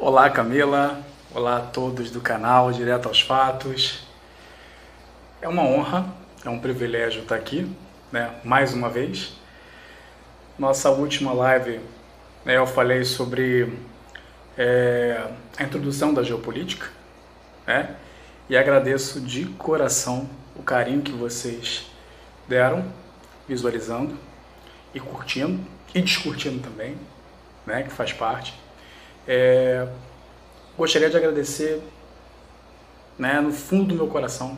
Olá Camila, olá a todos do canal Direto aos Fatos. É uma honra, é um privilégio estar aqui, né, mais uma vez. Nossa última live, né, eu falei sobre é, a introdução da geopolítica, né, e agradeço de coração o carinho que vocês deram, visualizando e curtindo, e descurtindo também, né, que faz parte. É, gostaria de agradecer né, no fundo do meu coração,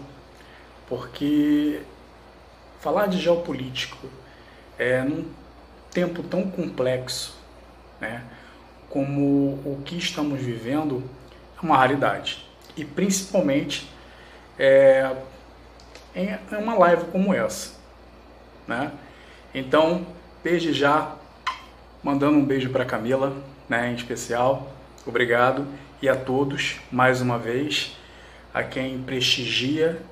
porque falar de geopolítico é, num tempo tão complexo né, como o que estamos vivendo é uma raridade. E principalmente é, em uma live como essa. Né? Então, desde já, mandando um beijo para Camila, né, em especial. Obrigado e a todos mais uma vez, a quem prestigia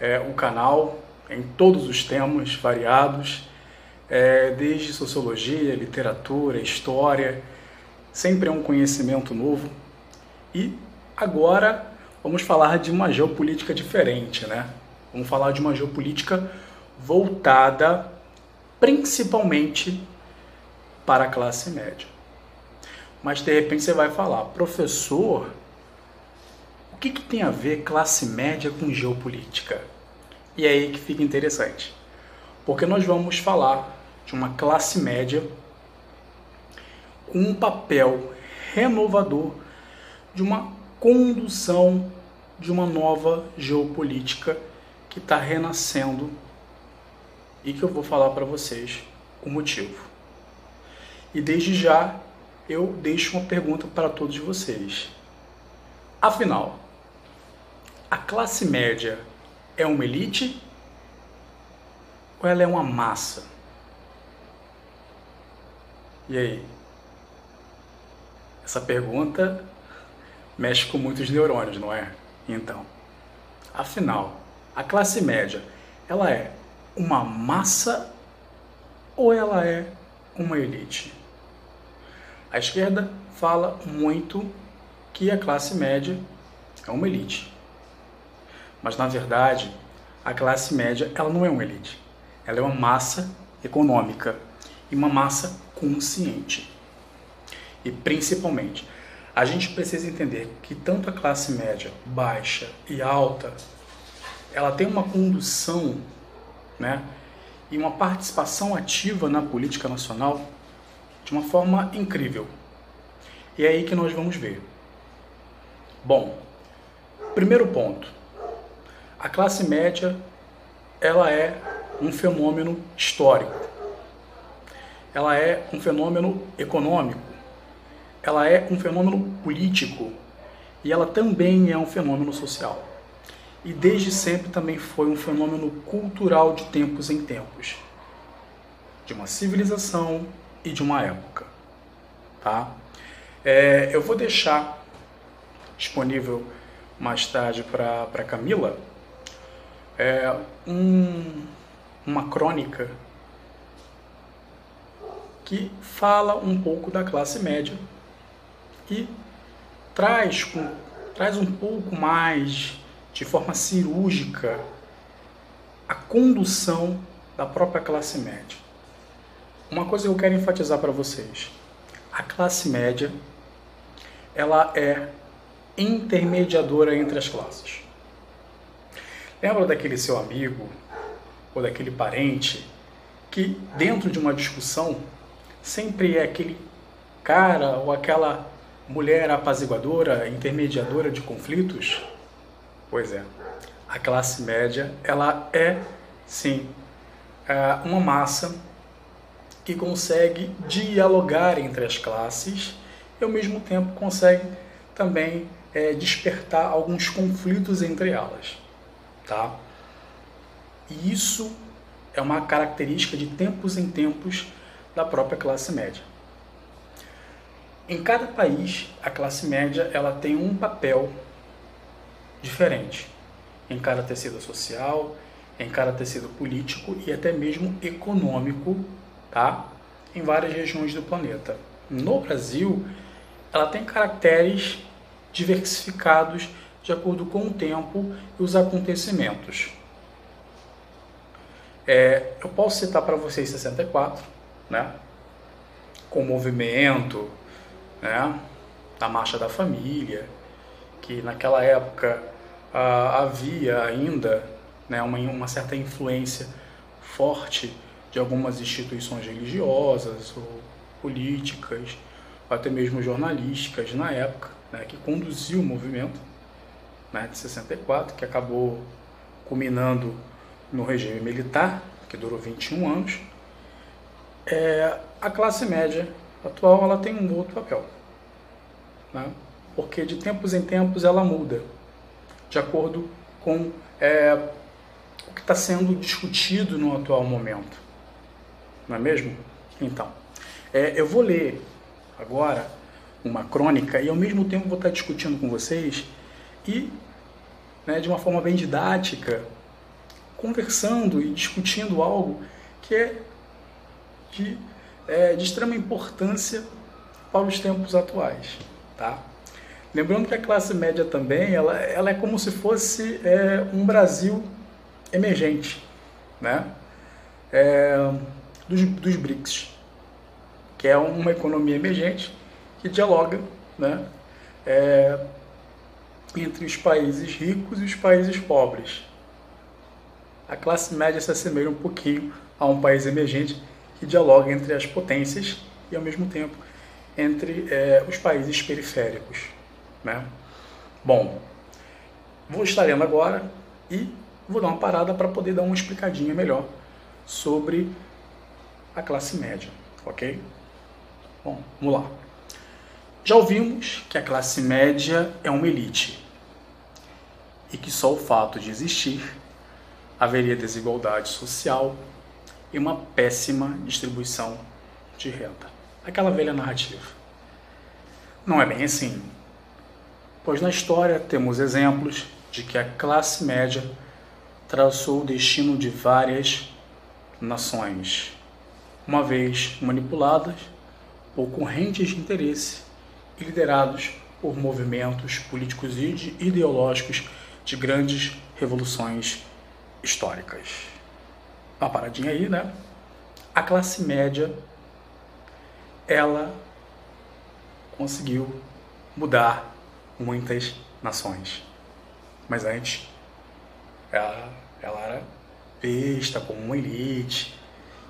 é, o canal em todos os temas variados, é, desde sociologia, literatura, história, sempre é um conhecimento novo. E agora vamos falar de uma geopolítica diferente, né? Vamos falar de uma geopolítica voltada principalmente para a classe média. Mas de repente você vai falar, professor, o que, que tem a ver classe média com geopolítica? E é aí que fica interessante. Porque nós vamos falar de uma classe média com um papel renovador de uma condução de uma nova geopolítica que está renascendo e que eu vou falar para vocês o motivo. E desde já eu deixo uma pergunta para todos vocês. Afinal, a classe média é uma elite ou ela é uma massa? E aí? Essa pergunta mexe com muitos neurônios, não é? Então, afinal, a classe média, ela é uma massa ou ela é uma elite? A esquerda fala muito que a classe média é uma elite. Mas na verdade, a classe média ela não é uma elite. Ela é uma massa econômica e uma massa consciente. E principalmente, a gente precisa entender que tanto a classe média, baixa e alta, ela tem uma condução, né, e uma participação ativa na política nacional de uma forma incrível. E é aí que nós vamos ver. Bom, primeiro ponto. A classe média, ela é um fenômeno histórico. Ela é um fenômeno econômico. Ela é um fenômeno político e ela também é um fenômeno social. E desde sempre também foi um fenômeno cultural de tempos em tempos. De uma civilização, e de uma época. Tá? É, eu vou deixar disponível mais tarde para Camila é, um, uma crônica que fala um pouco da classe média e traz, com, traz um pouco mais de forma cirúrgica a condução da própria classe média. Uma coisa que eu quero enfatizar para vocês: a classe média ela é intermediadora entre as classes. Lembra daquele seu amigo ou daquele parente que dentro de uma discussão sempre é aquele cara ou aquela mulher apaziguadora, intermediadora de conflitos? Pois é, a classe média ela é sim é, uma massa que consegue dialogar entre as classes e ao mesmo tempo consegue também é, despertar alguns conflitos entre elas, tá? E isso é uma característica de tempos em tempos da própria classe média. Em cada país, a classe média ela tem um papel diferente em cada tecido social, em cada tecido político e até mesmo econômico tá? em várias regiões do planeta. No Brasil, ela tem caracteres diversificados de acordo com o tempo e os acontecimentos. É, eu posso citar para vocês 64, né? com o movimento né? da Marcha da Família, que naquela época ah, havia ainda né, uma, uma certa influência forte de algumas instituições religiosas ou políticas, até mesmo jornalísticas na época, né, que conduziu o movimento né, de 64, que acabou culminando no regime militar, que durou 21 anos. É, a classe média atual ela tem um outro papel, né, porque de tempos em tempos ela muda, de acordo com é, o que está sendo discutido no atual momento. Não é mesmo? Então, é, eu vou ler agora uma crônica e ao mesmo tempo vou estar discutindo com vocês e, né, de uma forma bem didática, conversando e discutindo algo que é de, é, de extrema importância para os tempos atuais, tá? Lembrando que a classe média também, ela, ela é como se fosse é, um Brasil emergente, né? É, dos, dos BRICS, que é uma economia emergente que dialoga, né? É, entre os países ricos e os países pobres. A classe média se assemelha um pouquinho a um país emergente que dialoga entre as potências e, ao mesmo tempo, entre é, os países periféricos. Né? Bom, vou estar lendo agora e vou dar uma parada para poder dar uma explicadinha melhor sobre a classe média, ok? Bom, vamos lá. Já ouvimos que a classe média é uma elite e que só o fato de existir haveria desigualdade social e uma péssima distribuição de renda. Aquela velha narrativa. Não é bem assim pois na história temos exemplos de que a classe média traçou o destino de várias nações, uma vez manipuladas por correntes de interesse e liderados por movimentos políticos e ideológicos de grandes revoluções históricas. Uma paradinha aí, né? A classe média, ela conseguiu mudar muitas nações. Mas antes, ela, ela era vista como uma elite,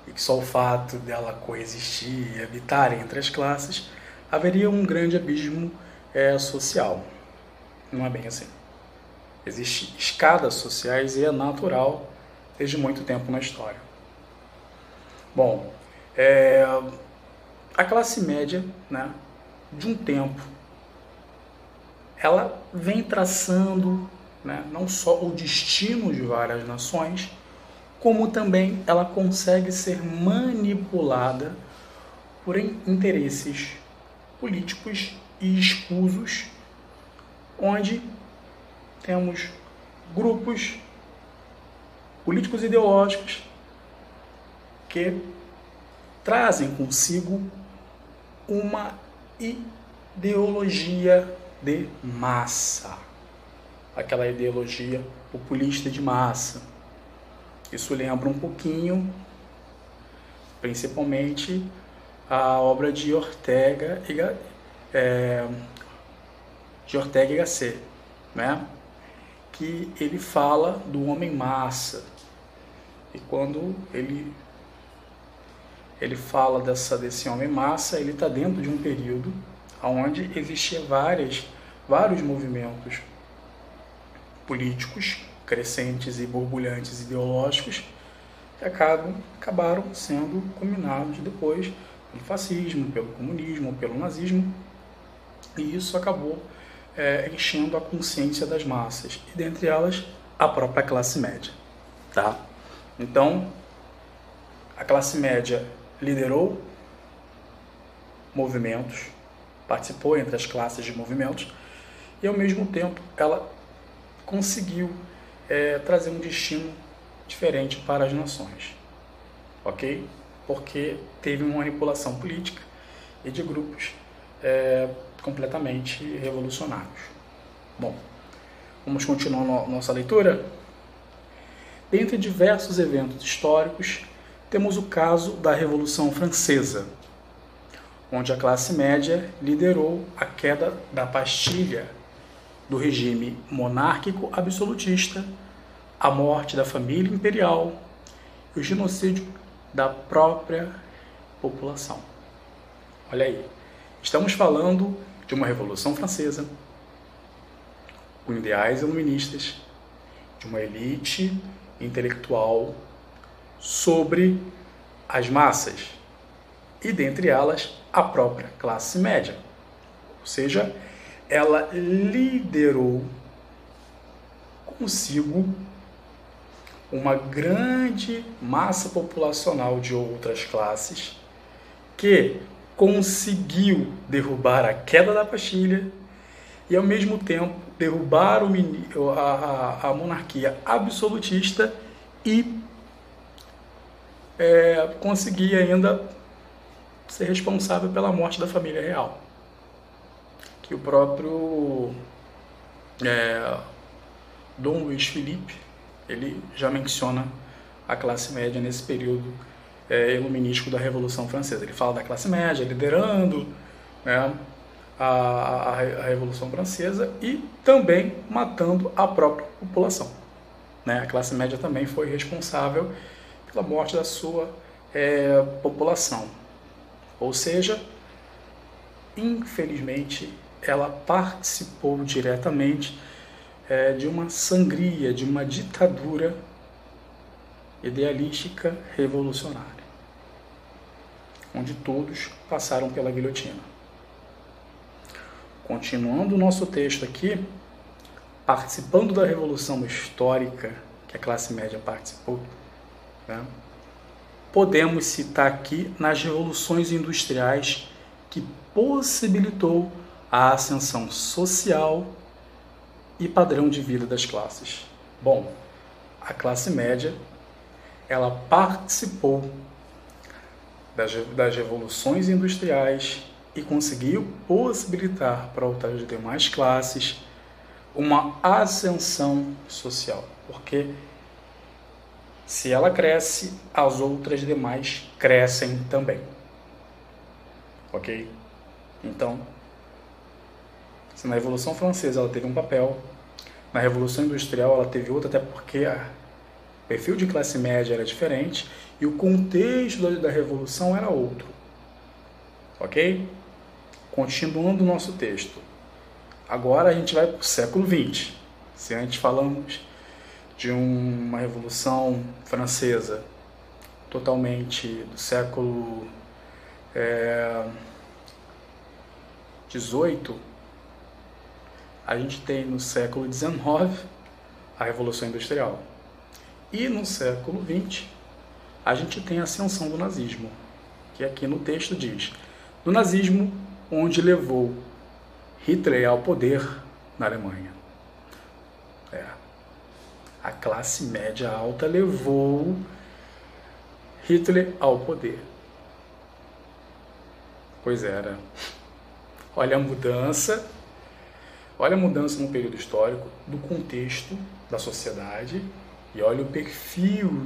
e que só o fato dela coexistir e habitar entre as classes haveria um grande abismo é, social. Não é bem assim. Existem escadas sociais e é natural desde muito tempo na história. Bom, é, a classe média, né, de um tempo ela vem traçando né, não só o destino de várias nações, como também ela consegue ser manipulada por interesses políticos e escusos, onde temos grupos políticos ideológicos que trazem consigo uma ideologia de massa, aquela ideologia populista de massa. Isso lembra um pouquinho, principalmente, a obra de Ortega e, é, de Ortega y Gasset, né? que ele fala do homem massa. E quando ele ele fala dessa, desse homem massa, ele está dentro de um período onde existia várias, vários movimentos políticos crescentes e borbulhantes ideológicos que acabam, acabaram sendo combinados depois pelo fascismo, pelo comunismo, pelo nazismo, e isso acabou é, enchendo a consciência das massas, e dentre elas a própria classe média. Tá? Então, a classe média liderou movimentos participou entre as classes de movimentos e ao mesmo tempo ela conseguiu é, trazer um destino diferente para as nações, ok? Porque teve uma manipulação política e de grupos é, completamente revolucionários. Bom, vamos continuar nossa leitura? Dentre diversos eventos históricos, temos o caso da Revolução Francesa, onde a classe média liderou a queda da pastilha do regime monárquico absolutista, a morte da família imperial e o genocídio da própria população. Olha aí, estamos falando de uma Revolução Francesa com ideais iluministas, de uma elite intelectual sobre as massas e, dentre elas, a própria classe média. Ou seja, ela liderou consigo uma grande massa populacional de outras classes que conseguiu derrubar a queda da pastilha e, ao mesmo tempo, derrubar o, a, a, a monarquia absolutista e é, conseguir ainda ser responsável pela morte da família real. Que o próprio é, Dom Luiz Felipe ele já menciona a classe média nesse período é, iluminístico da Revolução Francesa. Ele fala da classe média liderando né, a, a, a, Revolução Francesa e também matando a própria população. Né? A classe média também foi responsável pela morte da sua é, população. Ou seja, infelizmente, ela participou diretamente é, de uma sangria, de uma ditadura idealística revolucionária, onde todos passaram pela guilhotina. Continuando o nosso texto aqui, participando da revolução histórica que a classe média participou, né, podemos citar aqui nas revoluções industriais que possibilitou a ascensão social e padrão de vida das classes. Bom, a classe média ela participou das, das revoluções industriais e conseguiu possibilitar para outras demais classes uma ascensão social, porque se ela cresce, as outras demais crescem também. Ok? Então, se na Revolução Francesa ela teve um papel, na Revolução Industrial ela teve outro, até porque o perfil de classe média era diferente e o contexto da, Revolução era outro. Ok? Continuando o nosso texto. Agora a gente vai para o século XX. Se antes falamos de uma Revolução Francesa totalmente do século é, 18, a gente tem no século XIX a Revolução Industrial. E no século XX, a gente tem a ascensão do nazismo, que aqui no texto diz: do nazismo, onde levou Hitler ao poder na Alemanha. É. A classe média alta levou Hitler ao poder. Pois era. Olha a mudança Olha a mudança no período histórico, do contexto da sociedade e olha o perfil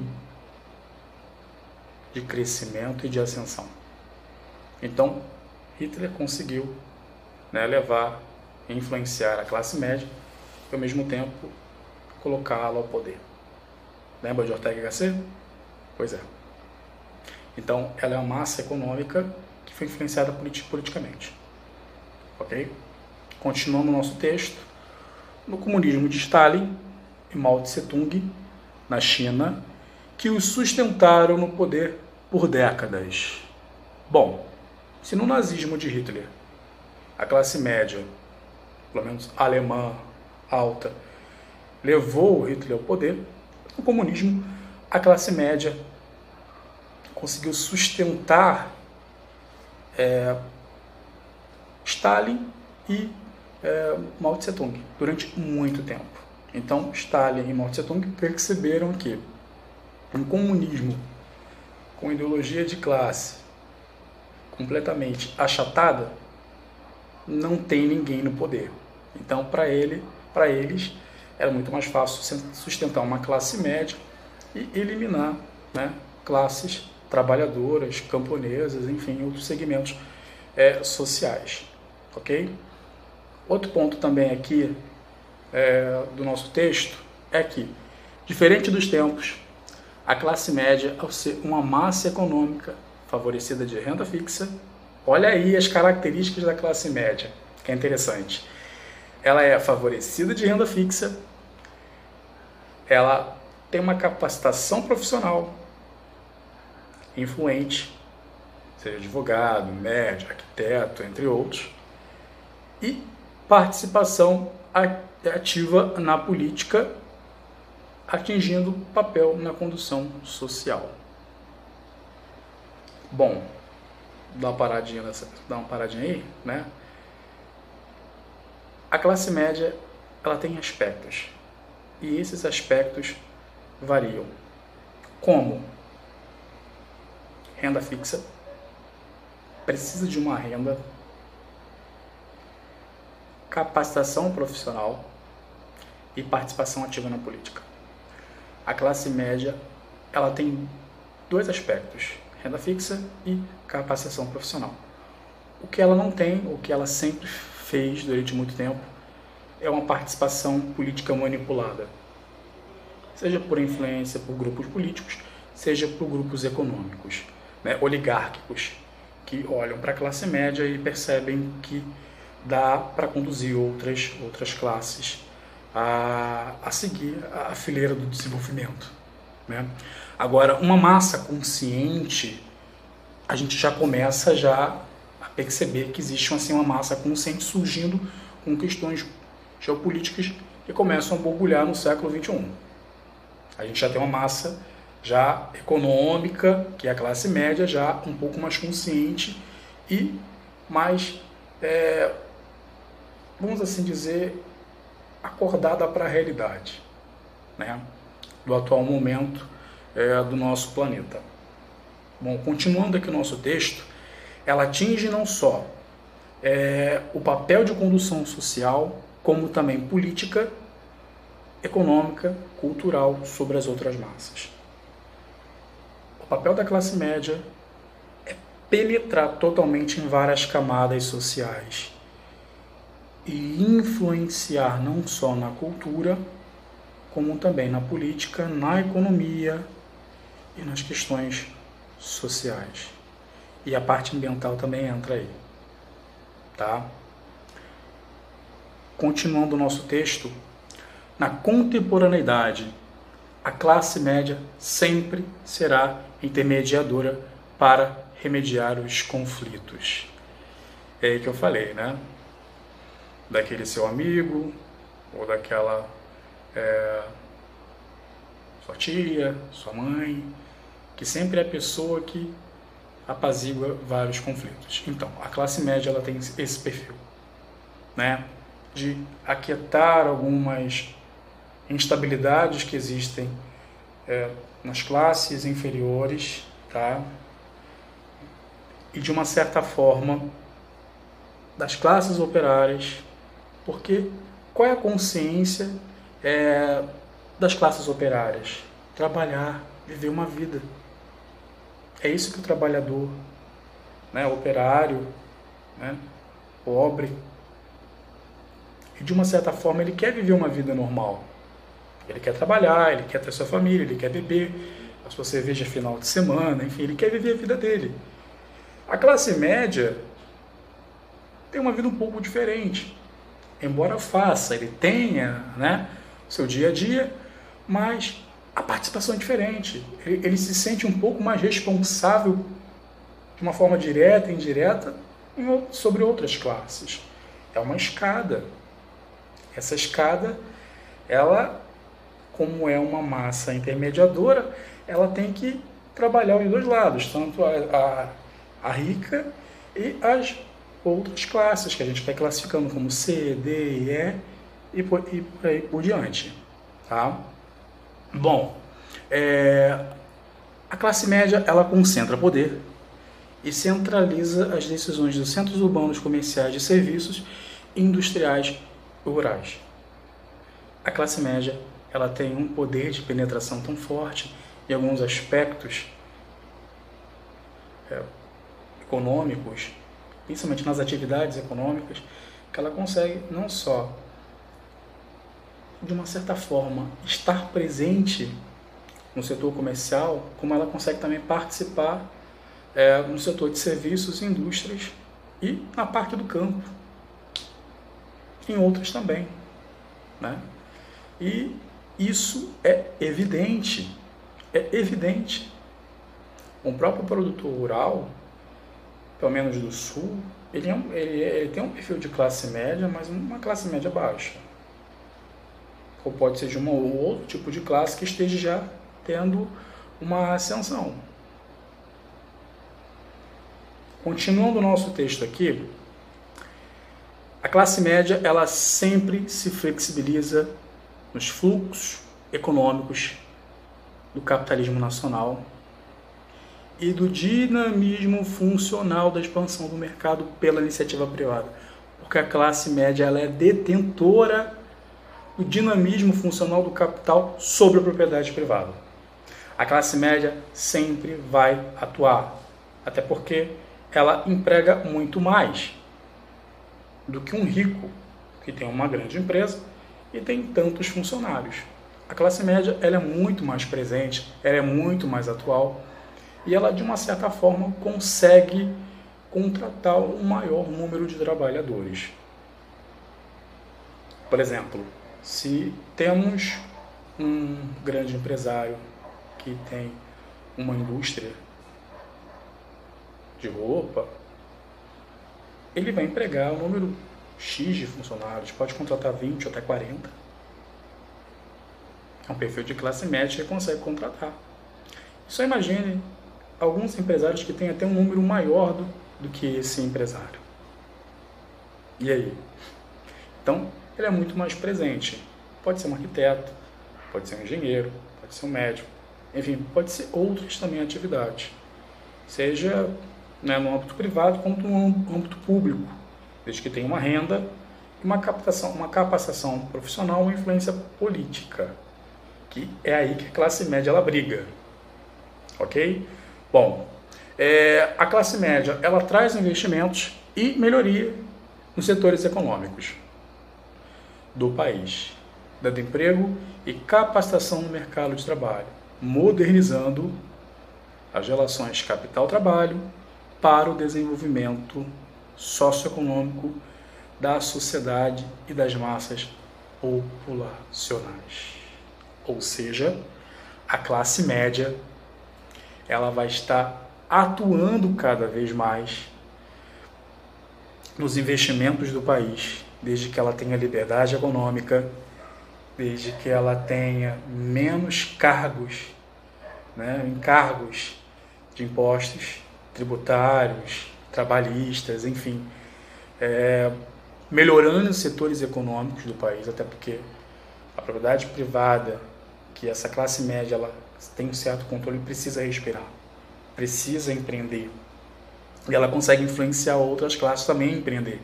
de crescimento e de ascensão. Então, Hitler conseguiu né, levar e influenciar a classe média e, ao mesmo tempo, colocá-la ao poder. Lembra de Ortega y Gasset? Pois é. Então, ela é uma massa econômica que foi influenciada politicamente. Ok? Continuando o nosso texto, no comunismo de Stalin e Mao Tse-tung, na China, que os sustentaram no poder por décadas. Bom, se no nazismo de Hitler a classe média, pelo menos alemã alta, levou Hitler ao poder, no comunismo a classe média conseguiu sustentar é, Stalin e é, Mao Tse Tung durante muito tempo. Então, Stalin e Mao Tse Tung perceberam que um comunismo com ideologia de classe completamente achatada não tem ninguém no poder. Então, para ele, para eles, era muito mais fácil sustentar uma classe média e eliminar né, classes trabalhadoras, camponesas, enfim, outros segmentos é, sociais. Ok? Outro ponto também aqui é, do nosso texto é que, diferente dos tempos, a classe média, ao ser uma massa econômica favorecida de renda fixa, olha aí as características da classe média, que é interessante. Ela é favorecida de renda fixa, ela tem uma capacitação profissional influente, seja advogado, médico, arquiteto, entre outros, e participação ativa na política, atingindo papel na condução social. Bom, dá uma paradinha nessa, dá uma paradinha aí, né? A classe média, ela tem aspectos. E esses aspectos variam. Como renda fixa, precisa de uma renda, capacitação profissional e participação ativa na política. A classe média, ela tem dois aspectos, renda fixa e capacitação profissional. O que ela não tem, o que ela sempre fez durante muito tempo, é uma participação política manipulada. Seja por influência por grupos políticos, seja por grupos econômicos, né, oligárquicos, que olham para a classe média e percebem que dá para conduzir outras, outras classes a, a seguir a fileira do desenvolvimento. Né? Agora, uma massa consciente, a gente já começa já a perceber que existe assim, uma massa consciente surgindo com questões geopolíticas que começam a borbulhar no século XXI. A gente já tem uma massa já econômica, que é a classe média, já um pouco mais consciente e mais, é, vamos assim dizer, acordada para a realidade né, do atual momento é, do nosso planeta. Bom, continuando aqui o nosso texto, ela atinge não só é, o papel de condução social, como também política, econômica, cultural sobre as outras massas. O papel da classe média é penetrar totalmente em várias camadas sociais e influenciar não só na cultura, como também na política, na economia e nas questões sociais. E a parte ambiental também entra aí. Tá? Continuando o nosso texto, na contemporaneidade, a classe média sempre será intermediadora para remediar os conflitos. É aí que eu falei, né? Daquele seu amigo ou daquela é, sua tia, sua mãe, que sempre é a pessoa que apazigua vários conflitos. Então, a classe média ela tem esse perfil, né, de aquietar algumas instabilidades que existem é, nas classes inferiores, tá? E de uma certa forma das classes operárias porque qual é a consciência é, das classes operárias? Trabalhar, viver uma vida. É isso que o trabalhador, né, operário, né, pobre, e de uma certa forma ele quer viver uma vida normal. Ele quer trabalhar, ele quer ter sua família, ele quer beber a sua cerveja final de semana, enfim, ele quer viver a vida dele. A classe média tem uma vida um pouco diferente embora faça, ele tenha né, seu dia a dia, mas a participação é diferente. Ele, ele se sente um pouco mais responsável de uma forma direta e indireta sobre outras classes. É uma escada. Essa escada, ela, como é uma massa intermediadora, ela tem que trabalhar os dois lados, tanto a, a, a rica e as outras classes que a gente vai classificando como C, D e E e por, e por aí por diante. Tá? Bom, é, a classe média ela concentra poder e centraliza as decisões dos centros urbanos comerciais de serviços industriais e rurais. A classe média ela tem um poder de penetração tão forte em alguns aspectos é, econômicos, principalmente nas atividades econômicas, que ela consegue não só, de uma certa forma, estar presente no setor comercial, como ela consegue também participar é, no setor de serviços e indústrias e na parte do campo, em outras também. Né? E isso é evidente, é evidente. Um próprio produtor rural, pelo menos do sul, ele, é um, ele, ele tem um perfil de classe média, mas uma classe média baixa. Ou pode ser de um ou outro tipo de classe que esteja já tendo uma ascensão. Continuando o nosso texto aqui, a classe média ela sempre se flexibiliza nos fluxos econômicos do capitalismo nacional e do dinamismo funcional da expansão do mercado pela iniciativa privada, porque a classe média ela é detentora do dinamismo funcional do capital sobre a propriedade privada. A classe média sempre vai atuar, até porque ela emprega muito mais do que um rico que tem uma grande empresa e tem tantos funcionários. A classe média ela é muito mais presente, ela é muito mais atual e ela de uma certa forma consegue contratar um maior número de trabalhadores. Por exemplo, se temos um grande empresário que tem uma indústria de roupa, ele vai empregar um número X de funcionários, pode contratar 20 ou até 40. É um perfil de classe média que consegue contratar. Só imagine alguns empresários que têm até um número maior do, do que esse empresário. E aí? Então, ele é muito mais presente. Pode ser um arquiteto, pode ser um engenheiro, pode ser um médico, enfim, pode ser outras também atividades. Seja né, no âmbito privado como no âmbito público, desde que tenha uma renda e uma captação, uma capacitação profissional ou influência política, que é aí que a classe média ela briga, ok? Bom, é, a classe média ela traz investimentos e melhoria nos setores econômicos do país, dando emprego e capacitação no mercado de trabalho, modernizando as relações capital-trabalho para o desenvolvimento socioeconômico da sociedade e das massas populacionais. Ou seja, a classe média ela vai estar atuando cada vez mais nos investimentos do país, desde que ela tenha liberdade econômica, desde que ela tenha menos cargos, né, encargos de impostos tributários, trabalhistas, enfim, é, melhorando os setores econômicos do país, até porque a propriedade privada, que essa classe média ela tem um certo controle, precisa respirar, precisa empreender. E ela consegue influenciar outras classes também a empreender.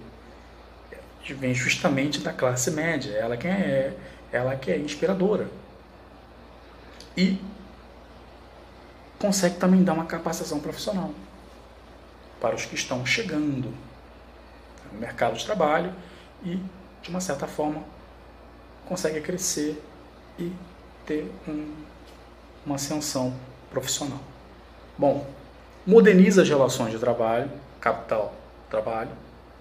Vem justamente da classe média, ela que é, ela que é inspiradora. E consegue também dar uma capacitação profissional para os que estão chegando no mercado de trabalho e, de uma certa forma, consegue crescer e ter um, uma ascensão profissional. Bom, moderniza as relações de trabalho, capital, trabalho,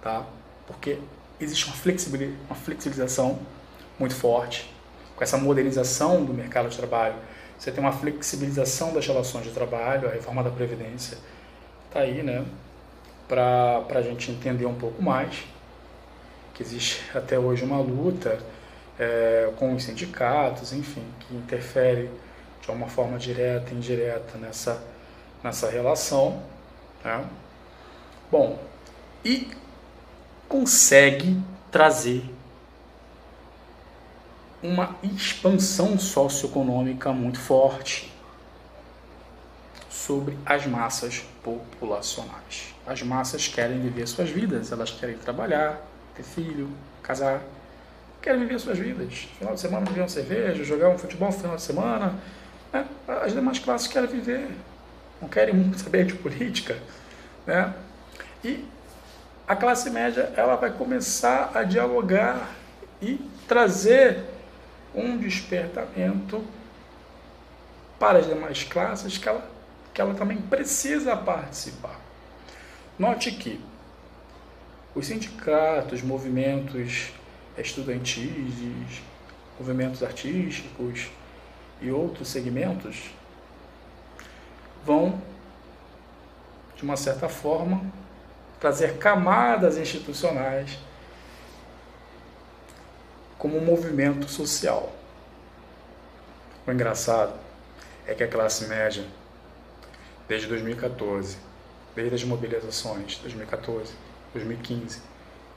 tá? Porque existe uma, flexibilização, uma flexibilização muito forte. Com essa modernização do mercado de trabalho, você tem uma flexibilização das relações de trabalho, a reforma da Previdência está aí, né? para a gente entender um pouco mais que existe até hoje uma luta é, com os sindicatos, enfim, que interfere de uma forma direta e indireta nessa, nessa relação. Né? Bom, e consegue trazer uma expansão socioeconômica muito forte sobre as massas populacionais. As massas querem viver suas vidas, elas querem trabalhar, ter filho, casar, querem viver suas vidas. Final de semana beber uma cerveja, jogar um futebol no final de semana. Né? As demais classes querem viver, não querem saber de política. Né? E a classe média ela vai começar a dialogar e trazer um despertamento para as demais classes que ela, que ela também precisa participar. Note que os sindicatos, movimentos estudantis, movimentos artísticos e outros segmentos vão, de uma certa forma, trazer camadas institucionais como um movimento social. O engraçado é que a classe média, desde 2014, desde as mobilizações 2014, 2015,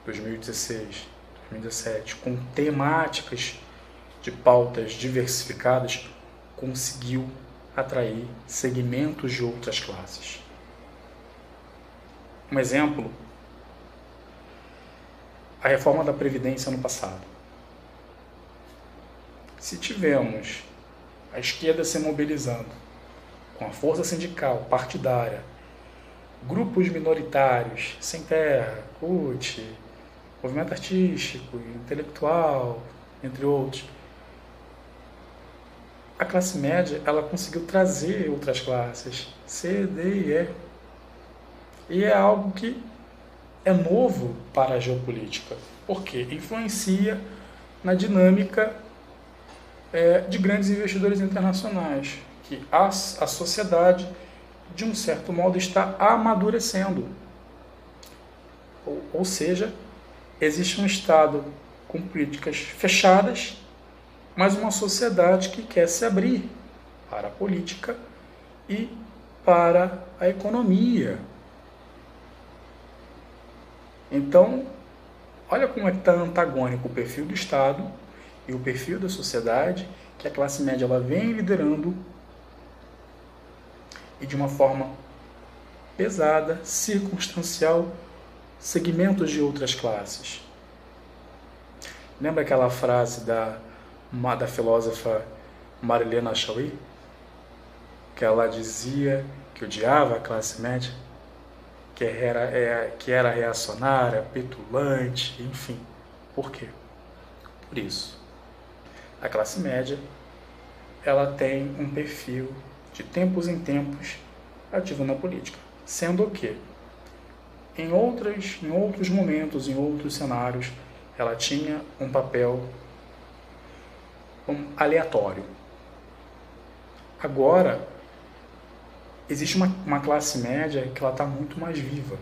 2016, 2017, com temáticas de pautas diversificadas, conseguiu atrair segmentos de outras classes. Um exemplo, a reforma da Previdência no passado. Se tivemos a esquerda se mobilizando, com a força sindical, partidária, grupos minoritários, sem terra, CUT, movimento artístico, intelectual, entre outros. A classe média, ela conseguiu trazer outras classes, C, D e E. E é algo que é novo para a geopolítica, porque influencia na dinâmica é, de grandes investidores internacionais, que a, a sociedade, de um certo modo, está amadurecendo. Ou, ou seja, existe um Estado com políticas fechadas, mas uma sociedade que quer se abrir para a política e para a economia. Então, olha como é que está antagônico o perfil do Estado e o perfil da sociedade que a classe média ela vem liderando e de uma forma pesada, circunstancial, segmentos de outras classes. Lembra aquela frase da, da filósofa Marilena Chauí? Que ela dizia que odiava a classe média, que era, é, que era reacionária, petulante, enfim. Por quê? Por isso a classe média, ela tem um perfil de tempos em tempos ativo na política, sendo que em outros, em outros momentos, em outros cenários, ela tinha um papel aleatório. Agora, existe uma, uma classe média que ela está muito mais viva.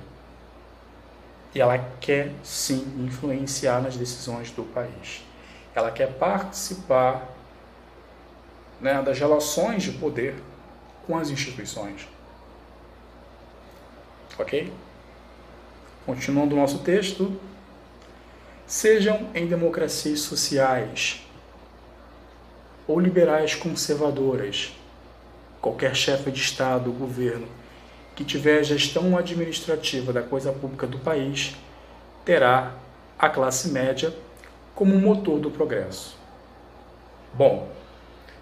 E ela quer sim influenciar nas decisões do país ela quer participar né, das relações de poder com as instituições. Ok? Continuando o nosso texto. Sejam em democracias sociais ou liberais conservadoras, qualquer chefe de Estado ou governo que tiver gestão administrativa da coisa pública do país terá a classe média como motor do progresso. Bom,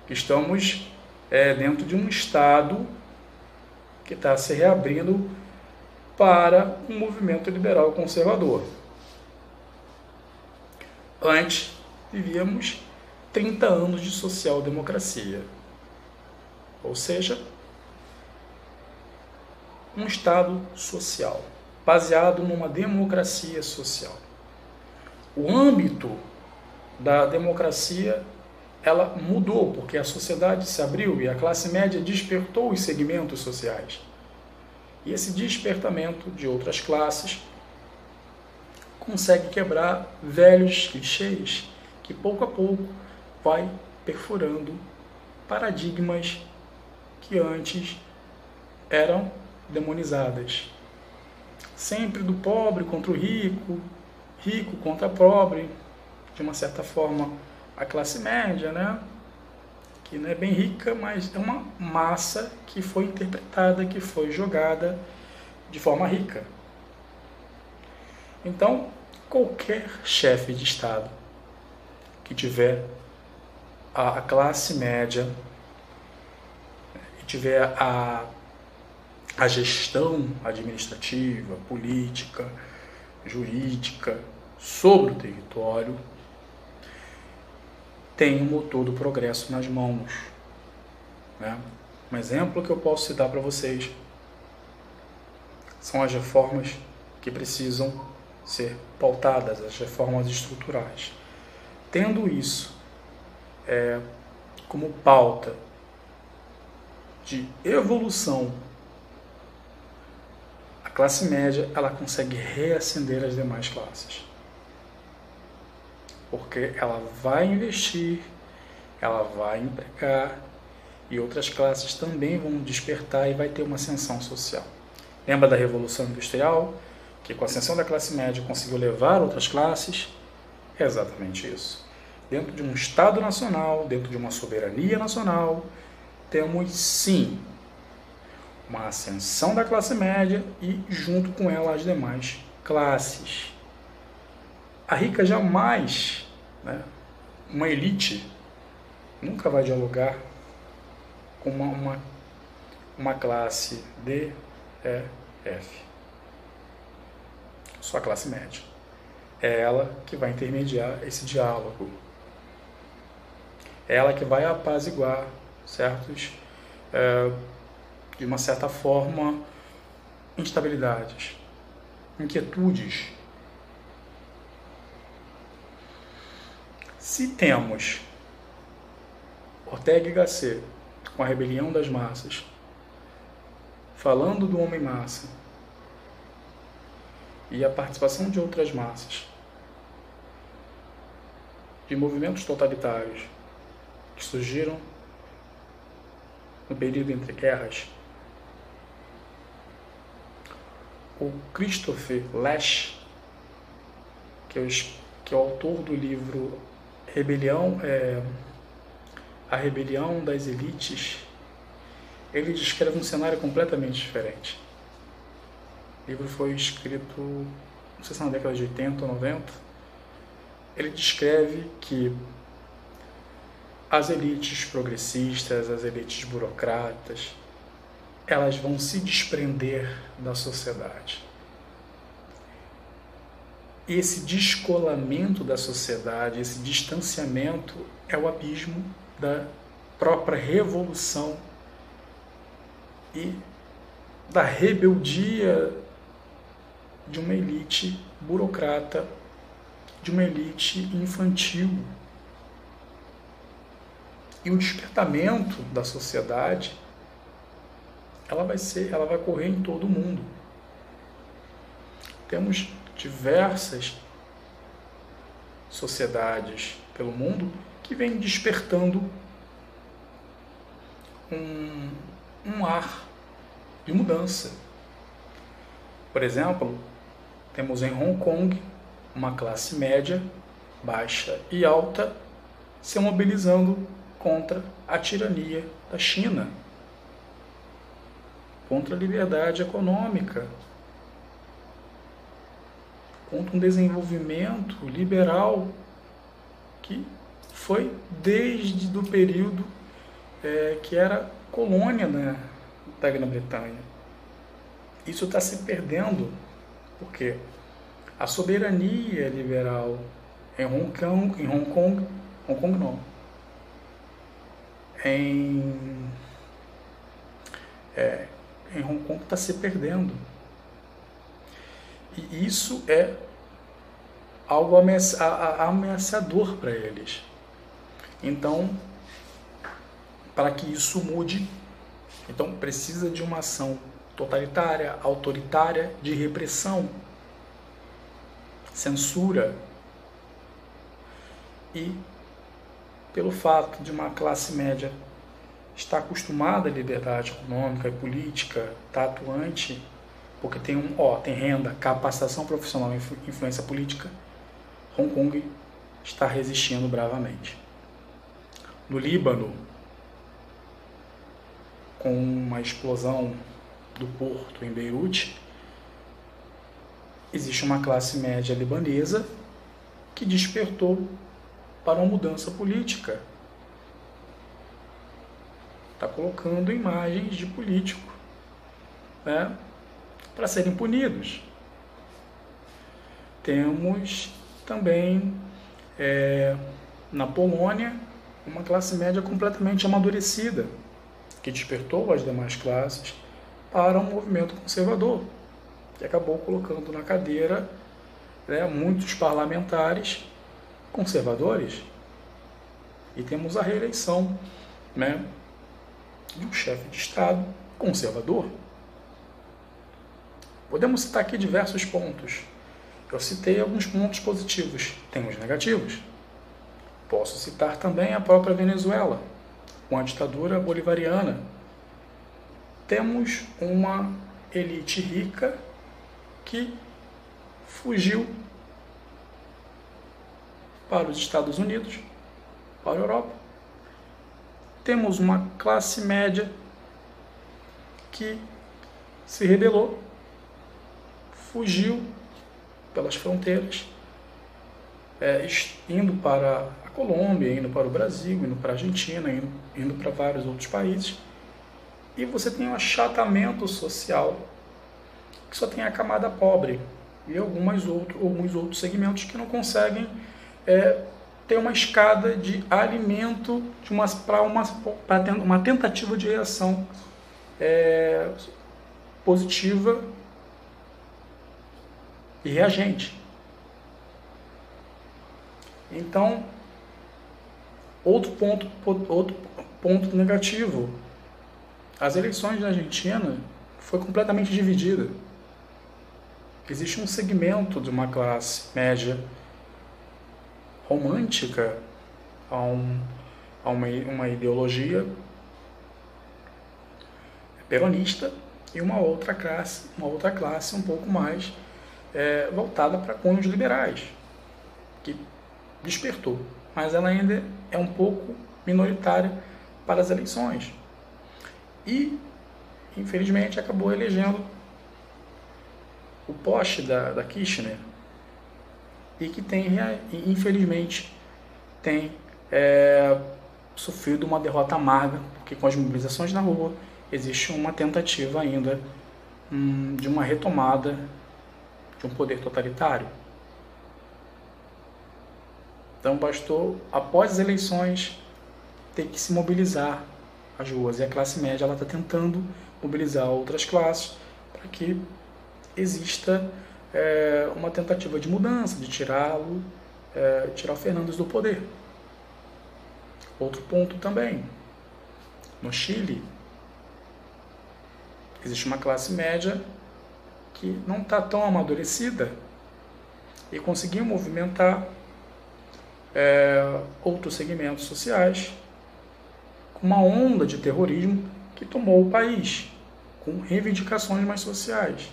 estamos é, dentro de um Estado que está se reabrindo para um movimento liberal conservador. Antes, vivíamos 30 anos de social-democracia, ou seja, um Estado social, baseado numa democracia social o âmbito da democracia ela mudou, porque a sociedade se abriu e a classe média despertou os segmentos sociais. E esse despertamento de outras classes consegue quebrar velhos clichês que pouco a pouco vai perfurando paradigmas que antes eram demonizadas. Sempre do pobre contra o rico, rico contra pobre, de uma certa forma a classe média, né? que não é bem rica, mas é uma massa que foi interpretada, que foi jogada de forma rica. Então, qualquer chefe de Estado que tiver a classe média e tiver a, a gestão administrativa, política, jurídica sobre o território, tem o motor do progresso nas mãos. Né? Um exemplo que eu posso citar para vocês são as reformas que precisam ser pautadas, as reformas estruturais. Tendo isso é, como pauta de evolução, a classe média ela consegue reacender as demais classes porque ela vai investir, ela vai empregar e outras classes também vão despertar e vai ter uma ascensão social. Lembra da Revolução Industrial, que com a ascensão da classe média conseguiu levar outras classes? É exatamente isso. Dentro de um Estado nacional, dentro de uma soberania nacional, temos sim uma ascensão da classe média e, junto com ela, as demais classes. A rica jamais né? Uma elite nunca vai dialogar com uma, uma, uma classe D, E, F. Só a classe média. É ela que vai intermediar esse diálogo. Ela que vai apaziguar certos, é, de uma certa forma, instabilidades, inquietudes. Se temos Ortega y Gasset com a rebelião das massas, falando do homem-massa e a participação de outras massas, de movimentos totalitários que surgiram no período entre guerras, o Christopher Lash, que é o, que é o autor do livro rebelião, é, a rebelião das elites, ele descreve um cenário completamente diferente. O livro foi escrito, não sei se é na década de 80 ou 90. Ele descreve que as elites progressistas, as elites burocratas, elas vão se desprender da sociedade esse descolamento da sociedade, esse distanciamento é o abismo da própria revolução e da rebeldia de uma elite burocrata, de uma elite infantil. E o despertamento da sociedade, ela vai ser, ela vai correr em todo o mundo. Temos diversas sociedades pelo mundo que vêm despertando um, um ar de mudança. Por exemplo, temos em Hong Kong uma classe média, baixa e alta se mobilizando contra a tirania da China, contra a liberdade econômica contra um desenvolvimento liberal que foi desde o período é, que era colônia né, da Grã-Bretanha. Isso está se perdendo, porque a soberania liberal em Hong Kong, em Hong Kong, Hong Kong não, em, é, em Hong Kong está se perdendo. E isso é algo ameaçador para eles. Então, para que isso mude, então precisa de uma ação totalitária, autoritária, de repressão, censura. E pelo fato de uma classe média estar acostumada à liberdade econômica e política, estar tá atuante porque tem um, ó, tem renda, capacitação profissional e influência política, Hong Kong está resistindo bravamente. No Líbano, com uma explosão do porto em Beirute, existe uma classe média libanesa que despertou para uma mudança política. Está colocando imagens de político né, para serem punidos. Temos também é, na Polônia uma classe média completamente amadurecida, que despertou as demais classes para um movimento conservador, que acabou colocando na cadeira né, muitos parlamentares conservadores. E temos a reeleição né, de um chefe de Estado conservador. Podemos citar aqui diversos pontos. Eu citei alguns pontos positivos, tem os negativos. Posso citar também a própria Venezuela, com a ditadura bolivariana. Temos uma elite rica que fugiu para os Estados Unidos, para a Europa. Temos uma classe média que se rebelou, fugiu pelas fronteiras, é, indo para a Colômbia, indo para o Brasil, indo para a Argentina, indo, indo para vários outros países. E você tem um achatamento social que só tem a camada pobre e algumas outro, alguns outros segmentos que não conseguem é, ter uma escada de alimento para uma, uma tentativa de reação é, positiva e reagente. Então, outro ponto, outro ponto negativo, as eleições na Argentina foi completamente dividida. Existe um segmento de uma classe média romântica a, um, a uma, uma ideologia peronista e uma outra classe, uma outra classe um pouco mais é, voltada para cunhos liberais, que despertou, mas ela ainda é um pouco minoritária para as eleições. E, infelizmente, acabou elegendo o poste da, da Kirchner, e que tem, infelizmente, tem é, sofrido uma derrota amarga, porque com as mobilizações na rua existe uma tentativa ainda hum, de uma retomada de um poder totalitário. Então bastou, após as eleições, ter que se mobilizar as ruas. E a classe média está tentando mobilizar outras classes para que exista é, uma tentativa de mudança, de tirá-lo, é, tirar Fernandes do poder. Outro ponto também, no Chile, existe uma classe média que não está tão amadurecida e conseguiu movimentar é, outros segmentos sociais com uma onda de terrorismo que tomou o país, com reivindicações mais sociais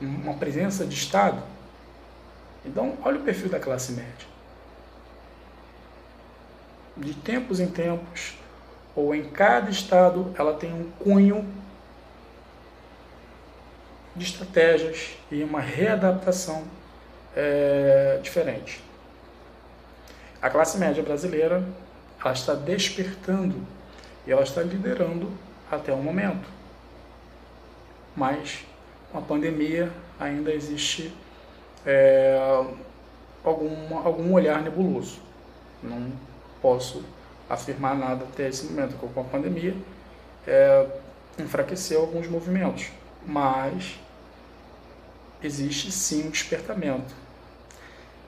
uma presença de Estado. Então, olha o perfil da classe média. De tempos em tempos, ou em cada estado, ela tem um cunho de estratégias e uma readaptação é, diferente. A classe média brasileira ela está despertando e ela está liderando até o momento. Mas com a pandemia ainda existe é, algum, algum olhar nebuloso. Não posso afirmar nada até esse momento, com a pandemia é, enfraqueceu alguns movimentos, mas existe sim um despertamento.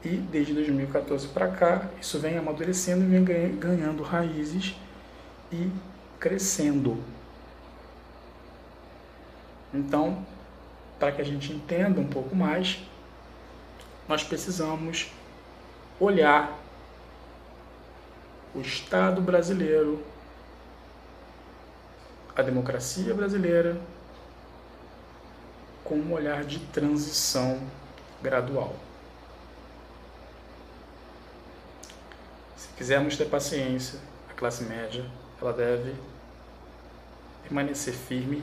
E desde 2014 para cá, isso vem amadurecendo e vem ganhando raízes e crescendo. Então, para que a gente entenda um pouco mais, nós precisamos olhar o Estado brasileiro, a democracia brasileira, com um olhar de transição gradual. Se quisermos ter paciência, a classe média ela deve permanecer firme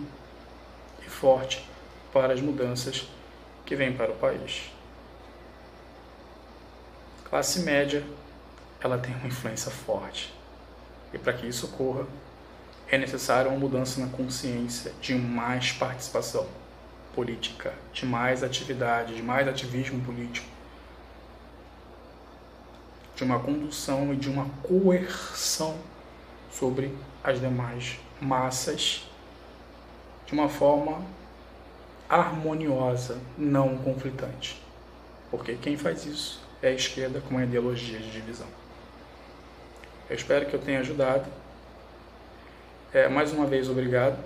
e forte para as mudanças que vêm para o país. Classe média, ela tem uma influência forte. E para que isso ocorra, é necessário uma mudança na consciência de mais participação política, de mais atividade, de mais ativismo político, de uma condução e de uma coerção sobre as demais massas de uma forma harmoniosa, não conflitante. Porque quem faz isso é a esquerda com uma ideologia de divisão. Eu espero que eu tenha ajudado. É, mais uma vez, obrigado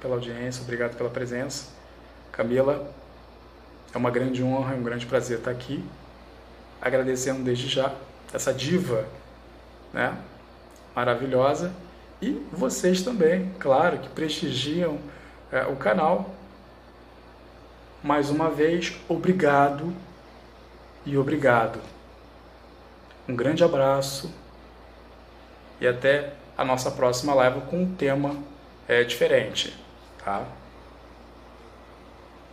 pela audiência, obrigado pela presença. Camila, é uma grande honra, é um grande prazer estar aqui. Agradecendo desde já essa diva, né? Maravilhosa. E vocês também, claro, que prestigiam é, o canal. Mais uma vez, obrigado e obrigado. Um grande abraço e até a nossa próxima live com um tema é, diferente, tá?